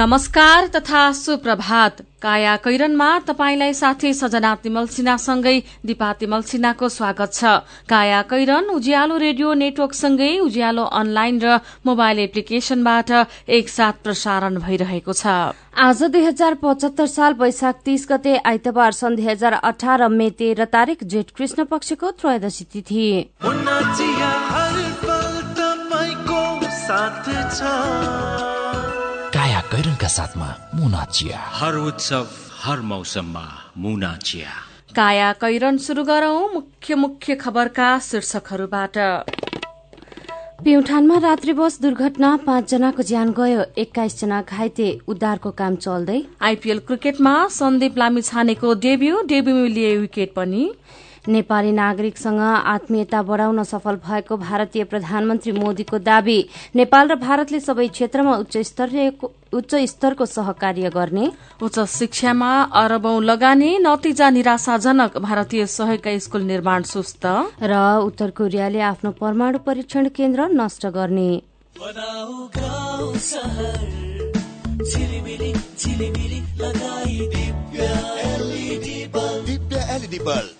नमस्कार तथा सुप्रभात। काया कैरनमा तपाईंलाई साथी सजना तिमल सिन्हासँगै दिपा तिमल सिन्हाको स्वागत छ। काया कैरन उज्यालो रेडियो नेटवर्कसँगै उज्यालो अनलाइन र मोबाइल एप्लिकेशनबाट एकसाथ प्रसारण भइरहेको छ। आज दुई हजार पचहत्तर साल वैशाख तीस गते आइतबार सन् दुई हजार अठार मे तेह्र तारीक जेठ कृष्ण पक्षको त्रयोदशी तिथि। साथमा मुना चिया हर उत्सव हर मौसममा मुना चिया काया कैरन शुरू गरौं मुख्य मुख्य खबरका शीर्षकहरूबाट। प्युठानमा रात्रि बस दुर्घटना पाँचजनाको ज्यान गयो एक्काइसजना घाइते उद्धारको काम चल्दै। आइपीएल क्रिकेटमा सन्दीप लामिछानेको डेब्यू डेब्यूमा लिए विकेट पनि। नेपाली नागरिकसँग आत्मीयता बढ़ाउन सफल भएको भारतीय प्रधानमन्त्री मोदीको दावी नेपाल र भारतले सबै क्षेत्रमा उच्च स्तरको सहकार्य गर्ने। उच्च शिक्षामा अरबौं लगानी नतिजा निराशाजनक भारतीय सहयोगका स्कूल निर्माण सुस्त। र उत्तर कोरियाले आफ्नो परमाणु परीक्षण केन्द्र नष्ट गर्ने। दिव्य बल्ब। दुई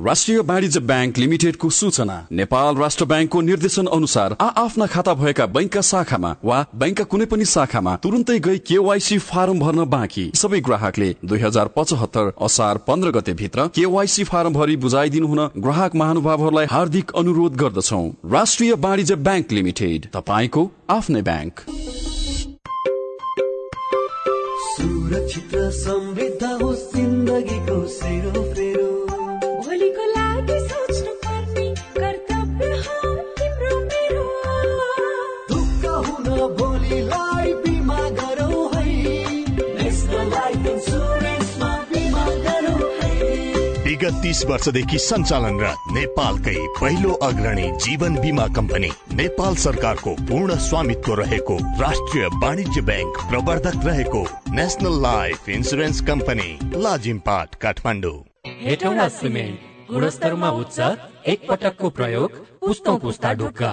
राष्ट्रिय वाणिज्य ब्याङ्क लिमिटेडको सूचना। नेपाल राष्ट्र ब्याङ्कको निर्देशन अनुसार आ आफ्ना खाता भएका बैंकका शाखामा वा बैंकका कुनै पनि शाखामा तुरन्तै गई केवाईसी फारम भर्न बाँकी। सबै ग्राहकले दुई हजार पचहत्तर असार पन्ध्र गते भित्र केवाईसी फारम भरि बुझाइदिनु हुन ग्राहक महानुभावहरूलाई हार्दिक अनुरोध गर्दछौ। राष्ट्रिय वाणिज्य ब्याङ्क लिमिटेड तपाईँको आफ्नै ब्याङ्क। सुरक्षित समृद्ध होस् जिन्दगीको सेरो तीस वर्षदेखि सञ्चालनरत नेपालकै पहिलो अग्रणी जीवन बिमा कम्पनी नेपाल सरकारको पूर्ण स्वामित्व रहेको राष्ट्रिय वाणिज्य ब्याङ्क प्रवर्धक रहेको national life insurance company Lazimpat Kathmandu. Cement गुणस्तरमा उच्च एक पटकको प्रयोग पुस्तौँ पुस्ता ढुक्का।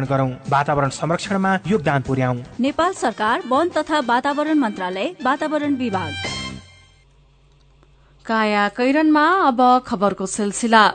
न्यूनीकरण गरौं। वातावरण संरक्षणमा योगदान पुर्याउ। नेपाल सरकार वन तथा वातावरण मन्त्रालय वातावरण विभाग। काया कैरनमा अब खबरको सिलसिला।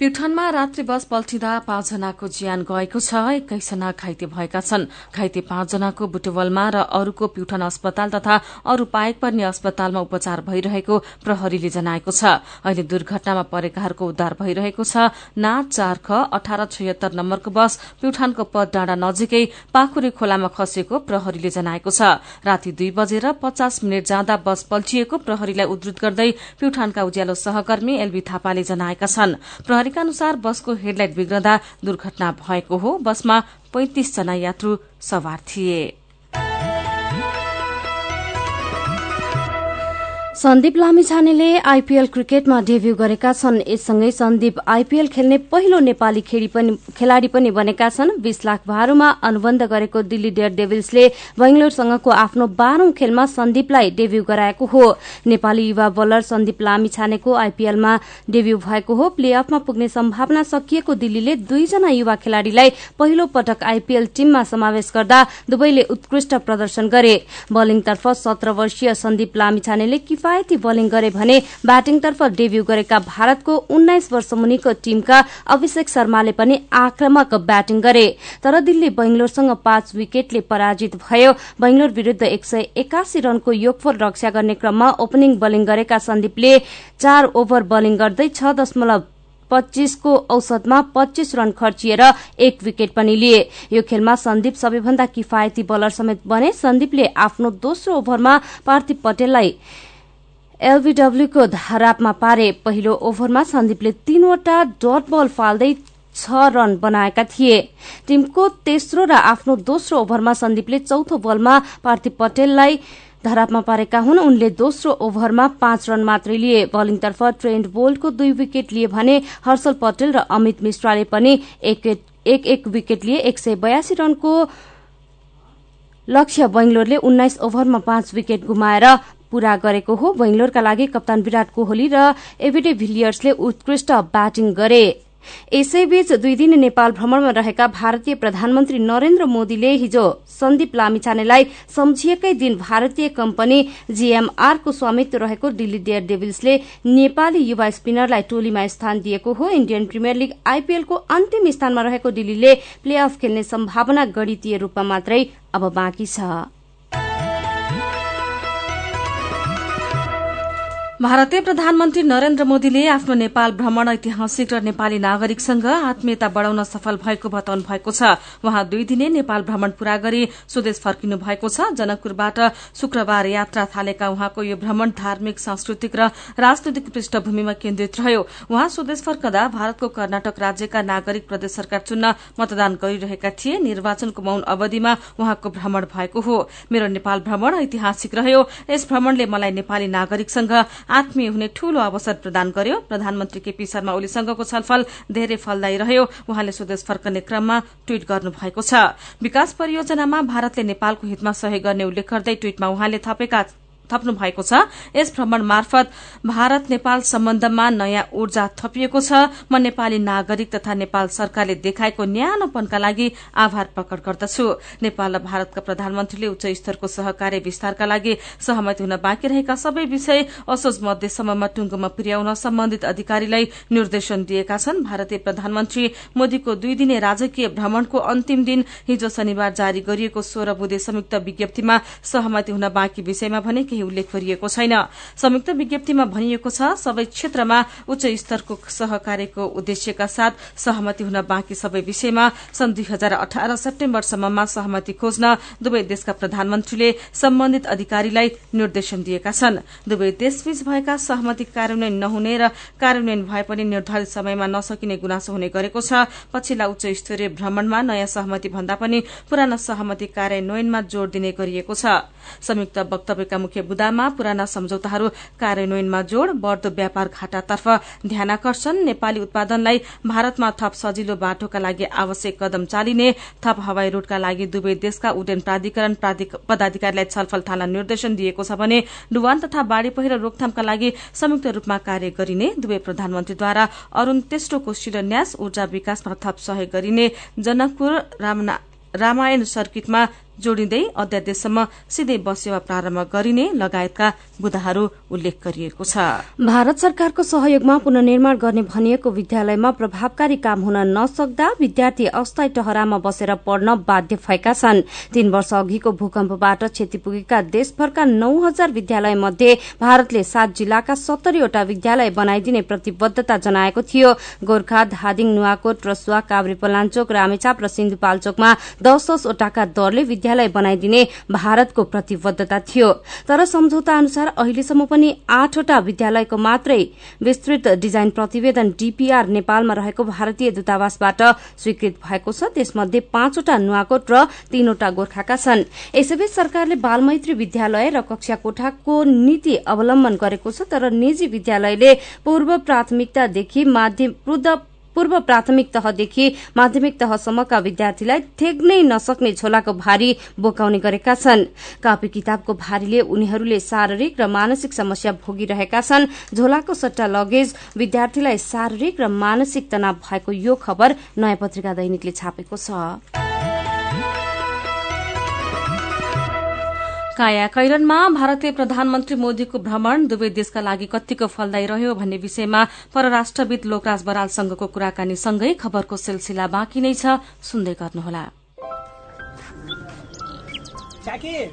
प्युठानमा रात्रि बस पल्टिँदा पाँचजनाको ज्यान गएको छ एक्काइसजना घाइते भएका छन्। घाइते पाँचजनाको बुटवलमा र अरूको प्युठान अस्पताल तथा अरू पाएक पर्ने अस्पतालमा उपचार भइरहेको प्रहरीले जनाएको छ। अहिले दुर्घटनामा परेकाहरूको उद्धार भइरहेको छ। नाच चार ख अठार छयत्तर नम्बरको बस प्युठानको पद डाँडा नजिकै पाखुरे खोलामा खसेको प्रहरीले जनाएको छ। राति दुई बजेर पचास मिनट जाँदा बस पल्टिएको प्रहरीलाई उद्धत गर्दै प्युठानका उज्यालो सहकर्मी एलबी थापाले जनाएका छन्। प्रहरीका अनुसार बसको हेडलाइट बिग्रदा दुर्घटना भएको हो। बसमा पैंतिस जना यात्रु सवार थिए। सन्दीप लामिछानेले आइपीएल क्रिकेटमा डेब्यू गरेका छन्। यससँगै सन्दीप आइपीएल खेल्ने पहिलो नेपाली खेलाड़ी पनि बनेका छन्। बीस लाख भारूमा अनुबन्ध गरेको दिल्ली डेयर डेभिल्सले बेंगलोरसँगको आफ्नो बाह्रौं खेलमा सन्दीपलाई डेब्यू गराएको हो। नेपाली युवा बलर सन्दीप लामिछानेको आइपीएलमा डेब्यू भएको हो। प्ले अफमा पुग्ने सम्भावना सकिएको दिल्लीले दुईजना युवा खेलाड़ीलाई पहिलो पटक आइपीएल टीममा समावेश गर्दा दुवैले उत्कृष्ट प्रदर्शन गरे। बलिङतर्फ सत्र वर्षीय सन्दीप लामिछानेले किफायती बलिङ गरे भने ब्याटिङतर्फ डेब्यू गरेका भारतको उन्नाइस वर्ष मुनिको टीमका अभिषेक शर्माले पनि आक्रमक ब्याटिङ गरे। तर दिल्ली बेंगलोरसँग पाँच विकेटले पराजित भयो। बेंगलोर विरूद्ध एक सय एकासी रनको योगफोर रक्षा गर्ने क्रममा ओपनिङ बलिङ गरेका सन्दीपले चार ओभर बलिङ गर्दै छ दशमलव पच्चीसको औसतमा पच्चीस रन खर्चिएर एक विकेट पनि लिए। यो खेलमा सन्दीप सबैभन्दा किफायती बलर समेत बने सन्दीपले आफ्नो दोस्रो ओभरमा पार्थिव पटेललाई एलबीडब्ल्यूको धारापमा पारे पहिलो ओभरमा सन्दीपले तीनवटा डट बल फाल्दै छ रन बनाएका थिए। टीमको तेस्रो र आफ्नो दोस्रो ओभरमा सन्दीपले चौथो बलमा पार्थिव पटेललाई धरापमा पारेका हुन्। उनले दोस्रो ओभरमा पाँच रन मात्रै लिए। बलिङतर्फ ट्रेन्ड बोल्टको दुई विकेट लिए भने हर्षल पटेल र अमित मिश्राले पनि एक एक विकेट लिए एक सय बयासी रनको लक्ष्य बेंगलोरले उन्नाइस ओभरमा पाँच विकेट गुमाएर पूरा गरेको हो। बेंगलोरका लागि कप्तान विराट कोहली र एभिडे भिलियर्सले उत्कृष्ट ब्याटिङ गरे। यसैबीच दुई दिन नेपाल भ्रमणमा रहेका भारतीय प्रधानमन्त्री नरेन्द्र मोदीले हिजो सन्दीप लामिछानेलाई सम्झिएकै दिन भारतीय कम्पनी जीएमआरको स्वामित्व रहेको दिल्ली डेयर डेभिल्सले नेपाली युवा स्पिनरलाई टोलीमा स्थान दिएको हो। इण्डियन प्रिमियर लीग आइपीएलको अन्तिम स्थानमा रहेको दिल्लीले प्ले अफ खेल्ने सम्भावना गणितीय रूपमा मात्रै अब बाँकी छ। भारतीय प्रधानमन्त्री नरेन्द्र मोदीले आफ्नो नेपाल भ्रमण ऐतिहासिक र नेपाली नागरिकसँग आत्मीयता बढ़ाउन सफल भएको बताउनु भएको छ। उहाँ दुई दिने नेपाल भ्रमण पूरा गरी स्वदेश फर्किनु भएको छ। जनकपुरबाट शुक्रबार यात्रा थालेका उहाँको यो भ्रमण धार्मिक सांस्कृतिक र राजनैतिक पृष्ठभूमिमा केन्द्रित रह्यो। उहाँ स्वदेश फर्कदा भारतको कर्नाटक राज्यका नागरिक प्रदेश सरकार चुन्न मतदान गरिरहेका थिए। निर्वाचनको मौन अवधिमा उहाँको भ्रमण भएको हो। मेरो नेपाल भ्रमण ऐतिहासिक रह्यो। यस भ्रमणले मलाई नेपाली नागरिकसँग आत्मीय हुने ठूलो अवसर प्रदान गर्यो। प्रधानमन्त्री केपी शर्मा ओलीसँगको छलफल धेरै फलदायी रह्यो। उहाँले स्वदेश फर्कने क्रममा ट्वीट गर्नु भएको छ। विकास परियोजनामा भारतले नेपालको हितमा सहयोग गर्ने उल्लेख गर्दै ट्वीटमा उहाँले थपेका थप्नु भएको छ। यस भ्रमण मार्फत भारत नेपाल सम्बन्धमा नयाँ ऊर्जा थपिएको छ। म नेपाली नागरिक तथा नेपाल सरकारले देखाएको न्यानोपनका लागि आभार प्रकट गर्दछु। नेपाल र भारतका प्रधानमन्त्रीले उच्च स्तरको सहकार्य विस्तारका लागि सहमति हुन बाँकी रहेका सबै विषय असोज मध्यसम्ममा टुङ्गोमा पुर्याउन सम्बन्धित अधिकारीलाई निर्देशन दिएका छन्। भारतीय प्रधानमन्त्री मोदीको दुई दिने राजकीय भ्रमणको अन्तिम दिन हिजो शनिबार जारी गरिएको सोह्र बुधे संयुक्त विज्ञप्तिमा सहमति हुन बाँकी विषयमा भने केही उल्लेख गरिएको छैन। संयुक्त विज्ञप्तिमा भनिएको छ सबै क्षेत्रमा उच्च स्तरको सहकार्यको उद्देश्यका साथ सहमति हुन बाँकी सबै विषयमा सन् दुई हजार अठार सेप्टेम्बरसम्ममा सहमति खोज्न दुवै देशका प्रधानमन्त्रीले सम्बन्धित अधिकारीलाई निर्देशन दिएका छन्। दुवै देशबीच भएका सहमति कार्यान्वयन नहुने र कार्यान्वयन भए पनि निर्धारित समयमा नसकिने गुनासो हुने गरेको छ। पछिल्ला उच्च स्तरीय भ्रमणमा नयाँ सहमति भन्दा पनि पुरानो सहमति कार्यान्वयनमा जोड़ दिने गरिएको छ। संयुक्त वक्तव्यका मुख्य बुदामा पुराना सम्झौताहरू कार्यान्वयनमा जोड़ बढ़दो व्यापार घाटातर्फ ध्यानकर्षण नेपाली उत्पादनलाई भारतमा थप सजिलो बाटोका लागि आवश्यक कदम चालिने थप हवाई रूटका लागि दुवै देशका उड्डयन प्राधिकरण पदाधिकारीलाई छलफल थाल्न निर्देशन दिएको छ भने डुवान तथा बाढ़ी पहिरो रोकथामका लागि संयुक्त रूपमा कार्य गरिने दुवै प्रधानमन्त्रीद्वारा अरूण तेस्रोको शिलान्यास ऊर्जा विकासमा थप सहयोग गरिने जनकपुर रामायण सर्किटमा जोडिँदै अध्यादेशसम्म सिधै बस सेवा प्रारम्भ गरिने लगायतका बुदाहरू उल्लेख गरिएको छ। भारत सरकारको सहयोगमा पुननिर्माण गर्ने भनिएको विद्यालयमा प्रभावकारी काम हुन नसक्दा विद्यार्थी अस्थायी टहरामा बसेर पढ्न बाध्य भएका छन्। तीन वर्ष अघिको भूकम्पबाट क्षति पुगेका देशभरका नौ हजार विद्यालय मध्ये भारतले सात जिल्लाका सत्तरीवटा विद्यालय बनाइदिने प्रतिबद्धता जनाएको थियो। गोर्खा धादिङ नुवाकोट रसुवा काभ्रे पलाञ्चोक रामेछाप र सिन्धुपाल्चोकमा दश दसवटाका दरले विद्यालय बनाइदिने भारतको प्रतिबद्धता थियो। तर सम्झौता अनुसार अहिलेसम्म पनि आठवटा विद्यालयको मात्रै विस्तृत डिजाइन प्रतिवेदन डीपीआर नेपालमा रहेको भारतीय दूतावासबाट स्वीकृत भएको छ। त्यसमध्ये पाँचवटा नुवाकोट र तीनवटा गोर्खाका छन्। यसैबीच सरकारले बालमैत्री विद्यालय र कक्षा कोठाको नीति अवलम्बन गरेको छ। तर निजी विद्यालयले पूर्व प्राथमिकतादेखि पूर्व प्राथमिक तहदेखि माध्यमिक तहसम्मका विद्यार्थीलाई थेग्नै नसक्ने झोलाको भारी बोकाउने गरेका छन्। कापी किताबको भारीले उनीहरूले शारीरिक र मानसिक समस्या भोगिरहेका छन्। झोलाको सट्टा लगेज विद्यार्थीलाई शारीरिक र मानसिक तनाव भएको यो खबर नयाँ पत्रिका दैनिकले छापेको छ। काया कैरनमा भारतीय प्रधानमन्त्री मोदीको भ्रमण दुवै देशका लागि कतिको फलदायी रह्यो भन्ने विषयमा परराष्ट्रविद लोकराज बरालसँगको कुराकानी सँगै खबरको सिलसिला बाँकी नै छ सुन्दै गर्नुहोला।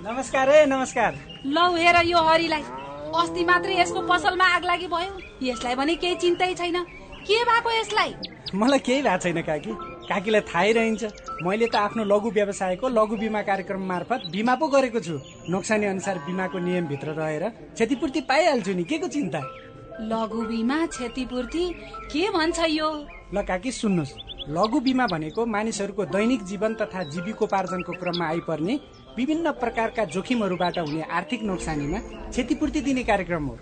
नमस्कार नमस्कार। लौ हेर यो हरिलाई। अस्ति मात्रै यसको पसलमा आग लागि भयो। यसलाई भने केही चिन्तै छैन। के भएको यसलाई? मलाई केही भएको छैन काकी। काकीलाई थाहै रहन्छ। मैले त आफ्नो लघु व्यवसायको लघु बिमा कार्यक्रम मार्फत बिमा पो गरेको छु। नोक्सानी अनुसार बिमाको नियमभित्र रहेर क्षतिपूर्ति पाइहाल्छु नि। के को चिन्ता? लघु बिमा क्षतिपूर्ति? के भन्छ यो? ल काकी सुन्नुहोस्। लघु बिमा भनेको मानिसहरूको दैनिक जीवन तथा जीविकोपार्जनको क्रममा आइपर्ने विभिन्न प्रकारका जोखिमहरूबाट हुने आर्थिक नोक्सानीमा क्षतिपूर्ति दिने कार्यक्रम हो।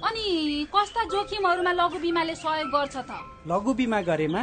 अनि कस्ता जोखिमहरूमा लघु बिमाले सहयोग गर्छ त? लघु बिमा गरेमा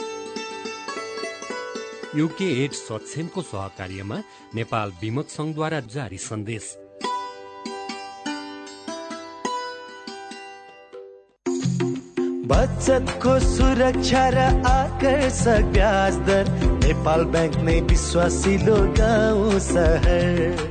युके एड सक्षमको सहकार्यमा नेपाल विमक संघद्वारा जारी सन्देश। बचतको सुरक्षा र आकर्षक ब्याज दर नेपाल ब्याङ्क नै विश्वासिलो गाउँ सहर।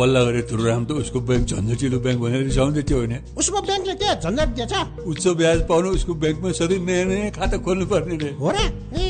पल्ला गरेर तुरुराम त उसको ब्याङ्क झन्झटिलो ब्याङ्क भनेर रिसाउँदै थियो होइन। उसको ब्याङ्कले के झन्झट दिएछ? उच्च ब्याज पाउनु उसको ब्याङ्कमा सधैँ नयाँ नयाँ खाता खोल्नु पर्ने रे। हो र?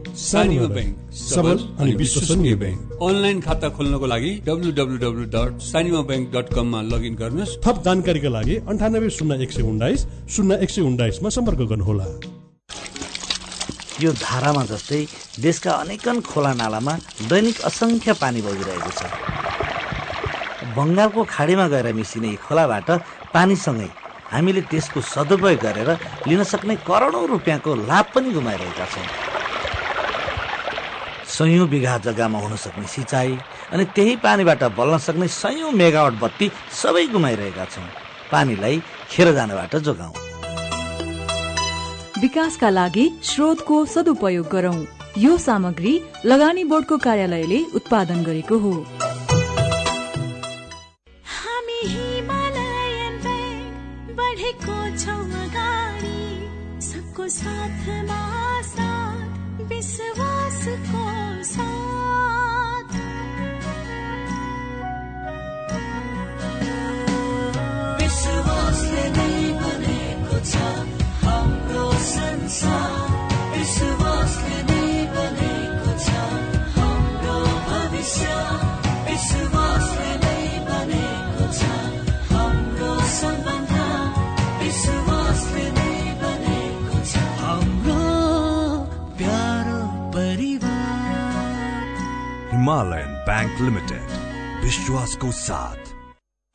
सानिमा ब्याङ्क सबल अनि विश्वसनीय ब्याङ्क अनलाइन खाता खोल्नको लागि W W W dot Sanima bank dot कममा लगइन गर्नुहोस्। थप जानकारीका लागि अन्ठानब्बे शून्य एक सय उन्नाइस शून्य एक सय उन्नाइसमा सम्पर्क गर्नुहोला। यो धारामा जस्तै देशका अनेकन खोला नालामा दैनिक असङ्ख्य पानी बगिरहेको छ। बङ्गालको खाडीमा गएर मिसिने यी खोलाबाट पानीसँगै हामीले त्यसको सदुपयोग गरेर लिन सक्ने करोडौँ रुपियाँको लाभ पनि गुमाइरहेका छौँ। सयौँ बिघा जग्गामा हुन सक्ने सिँचाइ अनि त्यही पानीबाट बल्न सक्ने सयौँ मेगावट बत्ती सबै गुमाइरहेका छौँ पानीलाई खेर जानबाट जोगाउँ। विकासका लागि स्रोतको सदुपयोग गरौं। यो सामग्री लगानी बोर्डको कार्यालयले उत्पादन गरेको हो। सबको साथमा साथ विश्वासको हिमालयन बैंक लिमिटेड। विश्वास को साथ।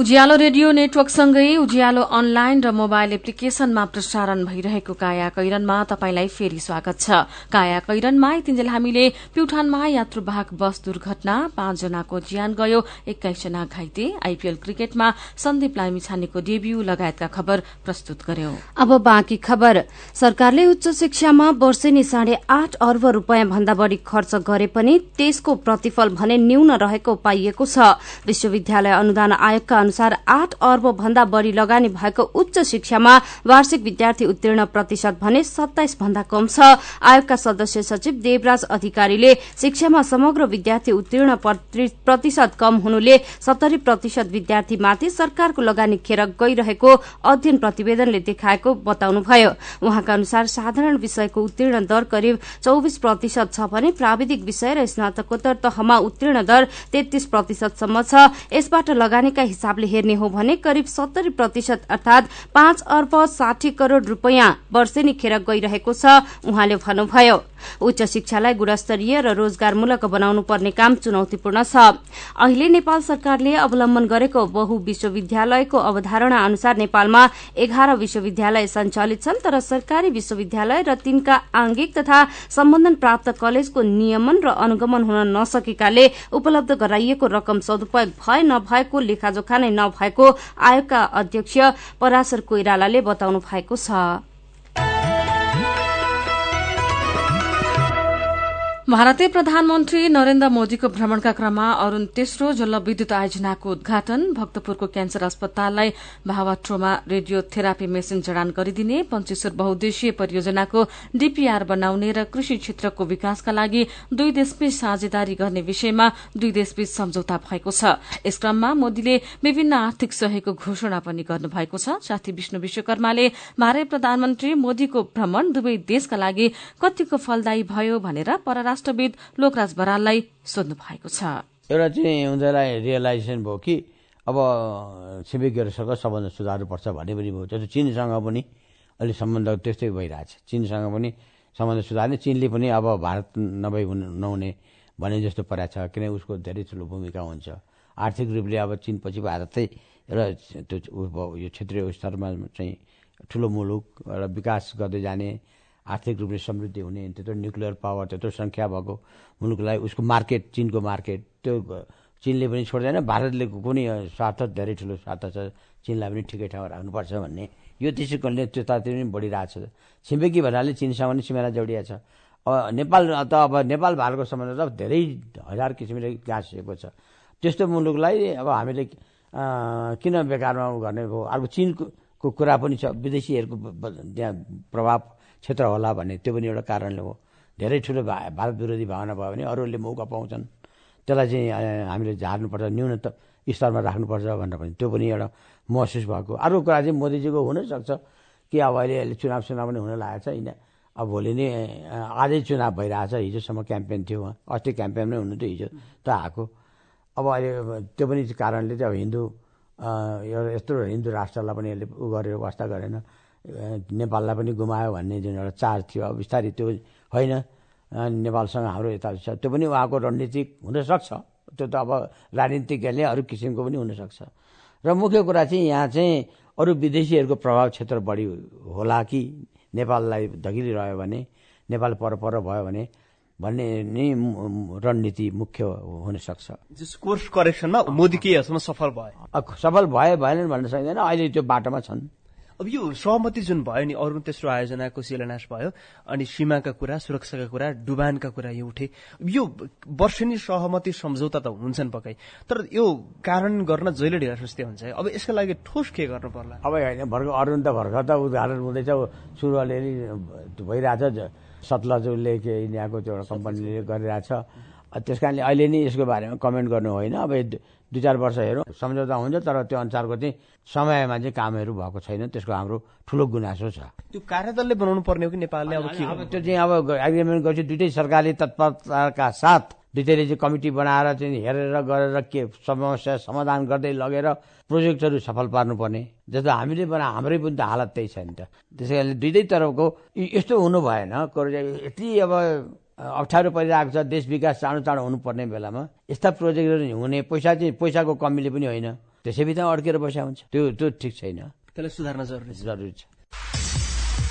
उज्यालो रेडियो नेटवर्कसँगै उज्यालो अनलाइन र मोबाइल एप्लिकेशनमा प्रसारण भइरहेको काया कैरनमा तपाईंलाई फेरि स्वागत छ। काया कैरनमा यतिन्जेल हामीले प्युठानमा यात्रुवाहक बस दुर्घटना पाँचजनाको ज्यान गयो एक्काइसजना घाइते। आइपीएल क्रिकेटमा सन्दीप लामिछानेको डेब्यू लगायतका खबर प्रस्तुत गर्यौं। अब बाँकी खबर। सरकारले उच्च शिक्षामा वर्षेनी साढे आठ अर्ब रूपियाँ भन्दा बढ़ी खर्च गरे पनि त्यसको प्रतिफल भने न्यून रहेको पाइएको छ। विश्वविद्यालय अनुदान आयोगका अनुसार आठ अर्ब भन्दा बढ़ी लगानी भएको उच्च शिक्षामा वार्षिक विद्यार्थी उत्तीर्ण प्रतिशत भने सत्ताइस भन्दा कम छ। आयोगका सदस्य सचिव देवराज अधिकारीले शिक्षामा समग्र विद्यार्थी उत्तीर्ण प्रतिशत कम हुनुले सत्तरी प्रतिशत विद्यार्थीमाथि सरकारको लगानी खेर गइरहेको अध्ययन प्रतिवेदनले देखाएको बताउनुभयो। उहाँका अनुसार साधारण विषयको उत्तीर्ण दर करिब चौविस प्रतिशत छ भने प्राविधिक विषय र स्नातकोत्तर तहमा उत्तीर्ण दर तेत्तीस प्रतिशतसम्म छ। यसबाट लगानीका हिसाबले हेर्ने हो भने करिब सत्तरी प्रतिशत अर्थात पाँच अर्ब साठी करोड़ रूपियाँ वर्षेनी खेर गइरहेको छ उहाँले भन्नुभयो। उच्च शिक्षालाई गुणस्तरीय र रोजगारमूलक बनाउनु पर्ने काम चुनौतीपूर्ण छ। अहिले नेपाल सरकारले अवलम्बन गरेको बहु विश्वविद्यालयको अवधारणा अनुसार नेपालमा एघार विश्वविद्यालय सञ्चालित छन् तर सरकारी विश्वविद्यालय र तिनका आंगिक तथा सम्बन्धन प्राप्त कलेजको नियमन र अनुगमन हुन नसकेकाले उपलब्ध गराइएको रकम सदुपयोग भए नभएको लेखाजोखा नै नभएको आयोगका अध्यक्ष पराशर कोइरालाले बताउनु भएको छ। भारतीय प्रधानमन्त्री नरेन्द्र मोदीको भ्रमणका क्रममा अरूण तेस्रो जलविद्युत आयोजनाको उद्घाटन भक्तपुरको क्यान्सर अस्पताललाई भावाट्रोमा रेडियोथेरापी मेसिन जडान गरिदिने पञ्चेश्वर बहुद्देशीय परियोजनाको डीपीआर बनाउने र कृषि क्षेत्रको विकासका लागि दुई देशबीच साझेदारी गर्ने विषयमा दुई देशबीच सम्झौता भएको छ। यस क्रममा मोदीले विभिन्न आर्थिक सहयोगको घोषणा पनि गर्नुभएको छ। साथी विष्णु विश्वकर्माले भारतीय प्रधानमन्त्री मोदीको भ्रमण दुवै देशका लागि कतिको फलदायी भयो भनेर परराष्ट्र राष्ट्रविद लोकराज बराललाई सोध्नु भएको छ। एउटा चाहिँ उनीहरूलाई रियलाइजेसन भयो कि अब छिमेकीहरूसँग सम्बन्ध सुधार्नुपर्छ भन्ने पनि भयो। जस्तो चिनसँग पनि अहिले सम्बन्ध त्यस्तै भइरहेछ। चिनसँग पनि सम्बन्ध सुधार्ने चिनले पनि अब भारत नभई हुन नहुने भने जस्तो परेको छ। किन उसको धेरै ठुलो भूमिका हुन्छ। आर्थिक रूपले अब चिनपछि भारतै र त्यो यो क्षेत्रीय स्तरमा चाहिँ ठुलो मुलुक र विकास गर्दै जाने आर्थिक रूपले समृद्धि हुने त्यत्रो न्युक्लियर पावर त्यत्रो सङ्ख्या भएको मुलुकलाई उसको मार्केट चिनको मार्केट त्यो चिनले पनि छोड्दैन भारतले पनि स्वार्थ धेरै ठुलो स्वार्थ छ चिनलाई पनि ठिकै ठाउँमा राख्नुपर्छ भन्ने। यो दृष्टिकोणले त्यतातिर पनि बढिरहेको छ। छिमेकी भन्नाले चिनसँग पनि सिमाना जोडिया छ। अब नेपाल त अब नेपाल भारतको सम्बन्ध त धेरै हजार किसिमले गाँसिएको छ। त्यस्तो मुलुकलाई अब हामीले किन बेकारमा गर्ने हो? अर्को चिनको कुरा पनि छ। विदेशीहरूको त्यहाँ प्रभाव क्षेत्र होला भन्ने त्यो पनि एउटा कारणले हो। धेरै ठुलो भारत विरोधी भावना भयो भने अरूहरूले मौका पाउँछन्। त्यसलाई चाहिँ हामीले झार्नुपर्छ न्यूनतम स्तरमा राख्नुपर्छ भनेर पनि त्यो पनि एउटा महसुस भएको। अर्को कुरा चाहिँ मोदीजीको हुनसक्छ कि अब अहिले अहिले चुनाव सुनाव पनि हुन लागेको छ। होइन अब भोलि नै आजै चुनाव भइरहेछ। हिजोसम्म क्याम्पेन थियो। उहाँ अस्ति क्याम्पेन नै हुनु थियो हिजो त आएको। अब अहिले त्यो पनि कारणले चाहिँ अब हिन्दू यत्रो हिन्दू राष्ट्रलाई पनि यसले उ गरेर वास्ता गरेन। नेपाललाई पनि गुमायो भन्ने जुन एउटा चार थियो अब बिस्तारै त्यो होइन। नेपालसँग हाम्रो यता छ। त्यो पनि उहाँको रणनीतिक हुनसक्छ। त्यो त अब राजनीतिज्ञले अरू किसिमको पनि हुनसक्छ। र मुख्य कुरा चाहिँ यहाँ चाहिँ अरू विदेशीहरूको प्रभाव क्षेत्र बढी होला कि नेपाललाई धकिलिरह्यो भने नेपाल पर पर भयो भने भन्ने नै रणनीति मुख्य हुन सक्छ कोर्स करेक्सनमा मोदी केही सफल भयो सफल भए भएनन् भन्न सकिँदैन। अहिले त्यो बाटोमा छन्। अब यो सहमति जुन भयो नि अरू तेस्रो आयोजनाको शिलान्यास भयो अनि सीमाका कुरा सुरक्षाका कुरा डुबानका कुरा यो उठे। यो वर्षेनी सहमति सम्झौता त हुन्छन् पक्कै तर यो कारण गर्न जहिले ढिला हुन्छ अब यसका लागि ठोस के गर्नु पर्ला? अब होइन भर्खर अरुण त भर्खर त उदाहरण हुँदैछ। सुरु अलिअलि भइरहेछ सतलजले के यहाँको त्यो एउटा कम्पनीले गरिरहेछ। त्यस कारणले अहिले नै यसको बारेमा कमेन्ट गर्नु होइन। अब दुई चार वर्ष हेरौँ सम्झौता हुन्छ तर त्यो अनुसारको चाहिँ समयमा चाहिँ कामहरू भएको छैन। त्यसको हाम्रो ठुलो गुनासो छ। त्यो कार्यदलले बनाउनु पर्ने हो कि नेपालले? अब के अब त्यो चाहिँ अब एग्रिमेन्ट गरेपछि दुइटै सरकारले तत्परताका साथ दुइटैले चाहिँ कमिटी बनाएर चाहिँ हेरेर गरेर के समस्या समाधान गर्दै लगेर प्रोजेक्टहरू सफल पार्नुपर्ने। जस्तो हामीले बना हाम्रै पनि त हालत त्यही छ नि त। त्यसै कारणले दुइटै तर्फको यस्तो हुनु भएन। यति अब अप्ठ्यारो परिरहेको छ देश विकास चाँडो चाँडो हुनुपर्ने बेलामा। यस्ता प्रोजेक्टहरू हुने पैसा चाहिँ पैसाको कमीले पनि होइन। त्यसै बित्थामा अड्केर पैसा हुन्छ। त्यो त्यो ठिक छैन। त्यसलाई सुधार्न जरुरी जरुरी छ।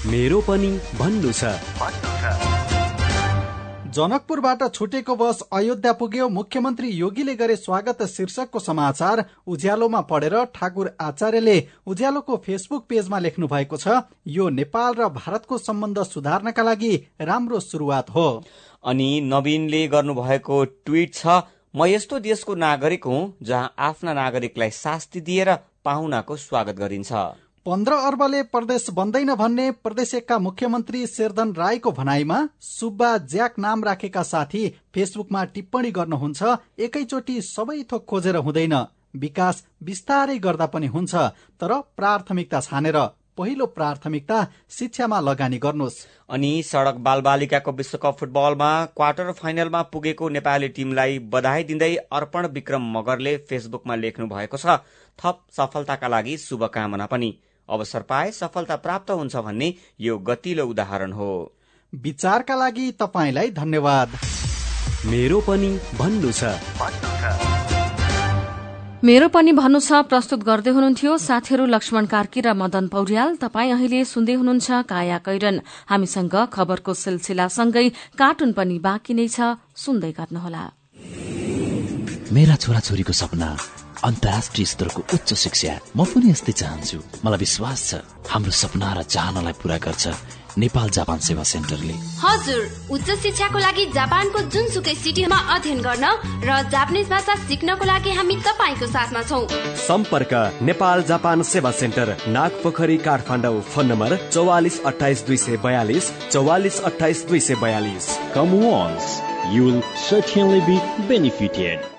मेरो पनि भन्नु छ। जनकपुरबाट छुटेको बस अयोध्या पुग्यो। मुख्यमन्त्री योगीले गरे स्वागत शीर्षकको समाचार उज्यालोमा पढेर ठाकुर आचार्यले उज्यालोको फेसबुक पेजमा लेख्नु भएको छ यो नेपाल र भारतको सम्बन्ध सुधार्नका लागि राम्रो सुरुवात हो। अनि नवीनले गर्नुभएको ट्वीट छ म यस्तो देशको नागरिक हुँ जहाँ आफ्ना नागरिकलाई शास्ति दिएर पाहुनाको स्वागत गरिन्छ। पन्ध्र अर्बले प्रदेश बन्दैन भन्ने प्रदेश एकका मुख्यमन्त्री शेरधन राईको भनाईमा सुब्बा ज्याक नाम राखेका साथी फेसबुकमा टिप्पणी गर्नुहुन्छ एकैचोटि सबै थोक खोजेर हुँदैन। विकास बिस्तारै गर्दा पनि हुन्छ तर प्राथमिकता छानेर पहिलो प्राथमिकता शिक्षामा लगानी गर्नुहोस्। अनि सड़क बालबालिकाको विश्वकप फुटबलमा क्वार्टर फाइनलमा पुगेको नेपाली टिमलाई बधाई दिँदै अर्पण विक्रम मगरले फेसबुकमा लेख्नु भएको छ थप सफलताका लागि शुभकामना पनि। अवसर पाए सफलता प्राप्त हुन्छ भन्ने यो गतिलो उदाहरण हो। विचारका लागि तपाईँलाई धन्यवाद। मेरो पनि भन्नु छ। मेरो पनि भन्नु छ प्रस्तुत गर्दै हुनुहुन्थ्यो साथीहरू लक्ष्मण कार्की र मदन पौड्याल। तपाईँ अहिले सुन्दै हुनुहुन्छ काया कैरन। हामीसँग खबरको सिलसिलासँगै कार्टुन पनि बाँकी नै छ सुन्दै गर्नुहोला। मेरा छोराछोरीको सपना अन्तर्राष्ट्रिय स्तरको उच्च शिक्षा। म पनि यस्तै चाहन्छु। मलाई विश्वास छ हाम्रो सपना र चाहनालाई पूरा गर्छ नेपाल जापान सेवा सेन्टरले। हजुर उच्च शिक्षाको लागि जापानको जुनसुकै सिटीमा अध्ययन गर्न र जापानिज भाषा सिक्नको लागि हामी तपाईँको साथमा छौ। सम्पर्क नेपाल जापान सेवा सेन्टर नाग पोखरी काठमाडौँ फोन नम्बर चौवालिस अठाइस दुई सय बयालिस चौवालिस अठाइस दुई सय बयालिस। Come once, you will certainly be benefited.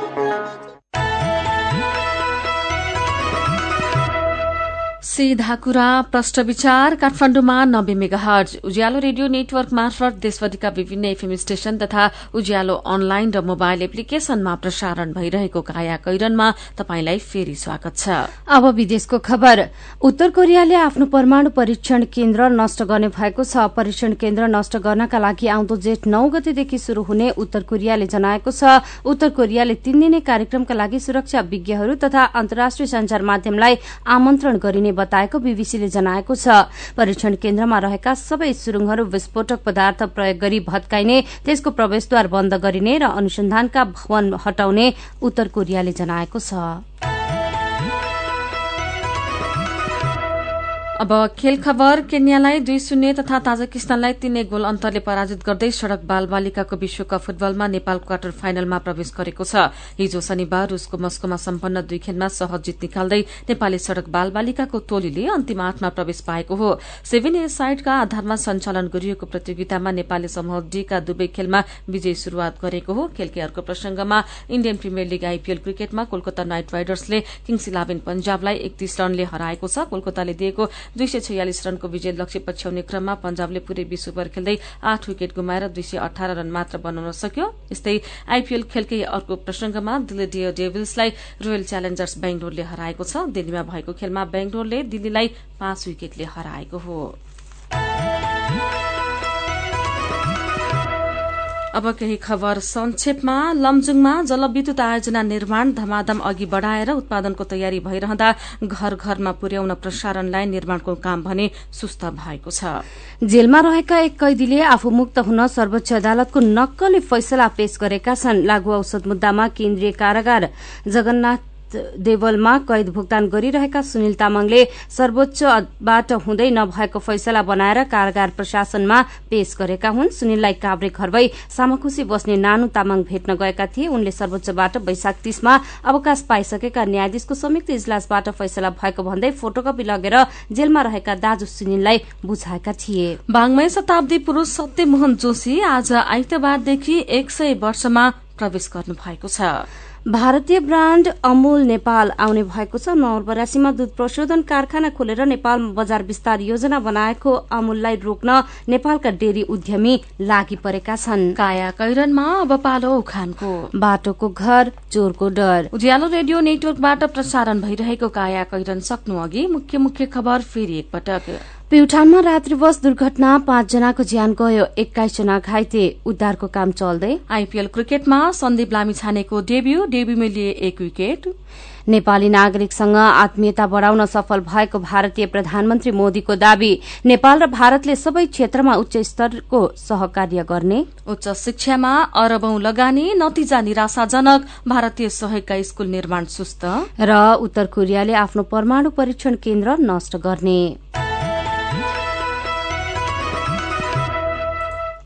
सीधा कुरा प्रष्ट विचार काठमाडौँमा नब्बे मेगाहर्ज। उज्यालो रेडियो नेटवर्क मार्फत देशभरिका विभिन्न एफएम स्टेशन तथा उज्यालो अनलाइन र मोबाइल एप्लिकेशनमा प्रसारण भइरहेको काया कैरनमा तपाईंलाई फेरि स्वागत छ। अब विदेशको खबर। उत्तर कोरियाले आफ्नो परमाणु परीक्षण केन्द्र नष्ट गर्ने भएको छ। परीक्षण केन्द्र नष्ट गर्नका लागि आउँदो जेठ नौ गतेदेखि शुरू हुने उत्तर कोरियाले जनाएको छ। उत्तर कोरियाले तीन दिने कार्यक्रमका लागि सुरक्षा विज्ञहरू तथा अन्तर्राष्ट्रिय संचार माध्यमलाई आमन्त्रण गरिने बताएको बीबीसीले जनाएको छ। परीक्षण केन्द्रमा रहेका सबै सुरुङहरू विस्फोटक पदार्थ प्रयोग गरी भत्काइने त्यसको प्रवेशद्वार बन्द गरिने र अनुसन्धानका भवन हटाउने उत्तर कोरियाले जनाएको छ। अब खेल खबर केन्यालाई दुई शून्य तथा ताजकिस्तानलाई तीन गोल अन्तरले पराजित गर्दै सड़क बाल बालिकाको विश्वकप फुटबलमा नेपाल क्वार्टर फाइनलमा प्रवेश गरेको छ। हिजो शनिबार रूसको मस्कोमा सम्पन्न दुई खेलमा सहज जित निकाल्दै नेपाली सड़क बाल बालिकाको टोलीले अन्तिम आठमा प्रवेश पाएको हो। सेभेन ए साइडका आधारमा सञ्चालन गरिएको प्रतियोगितामा नेपाली समूह डीका दुवै खेलमा विजय शुरूआत गरेको हो। खेलकै अर्को प्रसंगमा इण्डियन प्रिमियर लीग आईपीएल क्रिकेटमा कोलकाता नाइट राइडर्सले किङ्स इलेभेन पंजाबलाई एकतीस रनले हराएको छ। कोलकाताले दिएको दुई सय छयालिस रनको विजय लक्ष्य पछ्याउने क्रममा पंजाबले पूरै विश्व ओभर खेल्दै आठ विकेट गुमाएर दुई सय अठार रन मात्र बनाउन सक्यो। यस्तै आईपीएल खेलकै अर्को प्रसंगमा दिल्ली डियर डेभिल्सलाई रोयल च्यालेन्जर्स बेंगलोरले हराएको छ। दिल्लीमा भएको खेलमा बेंगलोरले दिल्लीलाई पाँच विकेटले हराएको हो। अब केही खबर संक्षेपमा। लमजुङमा जलविद्युत आयोजना निर्माण धमाधम अघि बढ़ाएर उत्पादनको तयारी भइरहँदा घर घरमा पुर्याउन प्रसारण लाइन निर्माणको काम भने सुस्त भएको छ। जेलमा रहेका एक कैदीले आफू मुक्त हुन सर्वोच्च अदालतको नक्कली फैसला पेश गरेका छन्। लागू औषध मुद्दामा केन्द्रीय कारागार जगन्नाथ देवलमा कैद भुक्तान गरिरहेका सुनिल तामाङले सर्वोच्चबाट हुँदै नभएको फैसला बनाएर कारागार प्रशासनमा पेश गरेका हुन्। सुनिललाई काभ्रे घर भई सामाखुशी बस्ने नानु तामाङ भेट्न गएका थिए। उनले सर्वोच्चबाट वैशाख तीसमा अवकाश पाइसकेका न्यायाधीशको संयुक्त इजलासबाट फैसला भएको भन्दै फोटोकपी लगेर जेलमा रहेका दाजु सुनिललाई बुझाएका थिए। बाङमै शताब्दी पुरूष सत्यमोहन जोशी आज आइतबारदेखि एक सय वर्षमा प्रवेश गर्नु भएको छ। भारतीय ब्राण्ड अमूल नेपाल आउने भएको छ। नवलपरासीमा दूध प्रशोधन कारखाना खोलेर नेपालमा बजार विस्तार योजना बनाएको अमूललाई रोक्न नेपालका डेरी उद्यमी लागि परेका छन्। काया कैरनमा अब पालो उखानको। बाटोको घर चोरको डर। उज्यालो रेडियो नेटवर्कबाट प्रसारण भइरहेको काया कैरन सक्नु अघि मुख्य मुख्य खबर फेरि एकपटक। प्युठानमा रात्रि बस दुर्घटना पाँचजनाको ज्यान गयो एक्काइसजना घाइते। उद्धारको काम चल्दै आईपीएल क्रिकेटमा सन्दीप लामिछानेको डेब्यू डेब्यूमा लिए एक विकेट। नेपाली नागरिकसँग आत्मीयता बढ़ाउन सफल भएको भारतीय प्रधानमन्त्री मोदीको दावी नेपाल र भारतले सबै क्षेत्रमा उच्च स्तरको सहकार्य गर्ने। उच्च शिक्षामा अरबौं लगानी नतिजा निराशाजनक भारतीय सहयोगका स्कूल निर्माण सुस्त। र उत्तर कोरियाले आफ्नो परमाणु परीक्षण केन्द्र नष्ट गर्ने।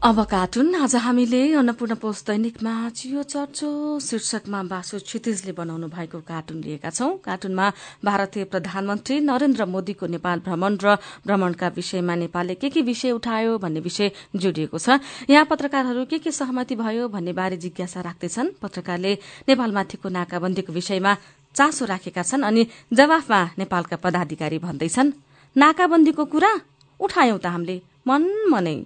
अब कार्टुन आज हामीले अन्नपूर्ण पोस्ट दैनिकमा चियो चर्चो शीर्षकमा बासु क्षितिजले बनाउनु भएको कार्टुन लिएका छौं। कार्टुनमा भारतीय प्रधानमन्त्री नरेन्द्र मोदीको नेपाल भ्रमण र भ्रमणका विषयमा नेपालले के के विषय उठायो भन्ने विषय जोडिएको छ। यहाँ पत्रकारहरू के के सहमति भयो भन्ने बारे जिज्ञासा राख्दैछन्। पत्रकारले नेपालमाथिको नाकाबन्दीको विषयमा चासो राखेका छन् अनि जवाफमा नेपालका पदाधिकारी भन्दैछन्। नाकाबन्दीको कुरा उठायौं त हामीले। मन मनै।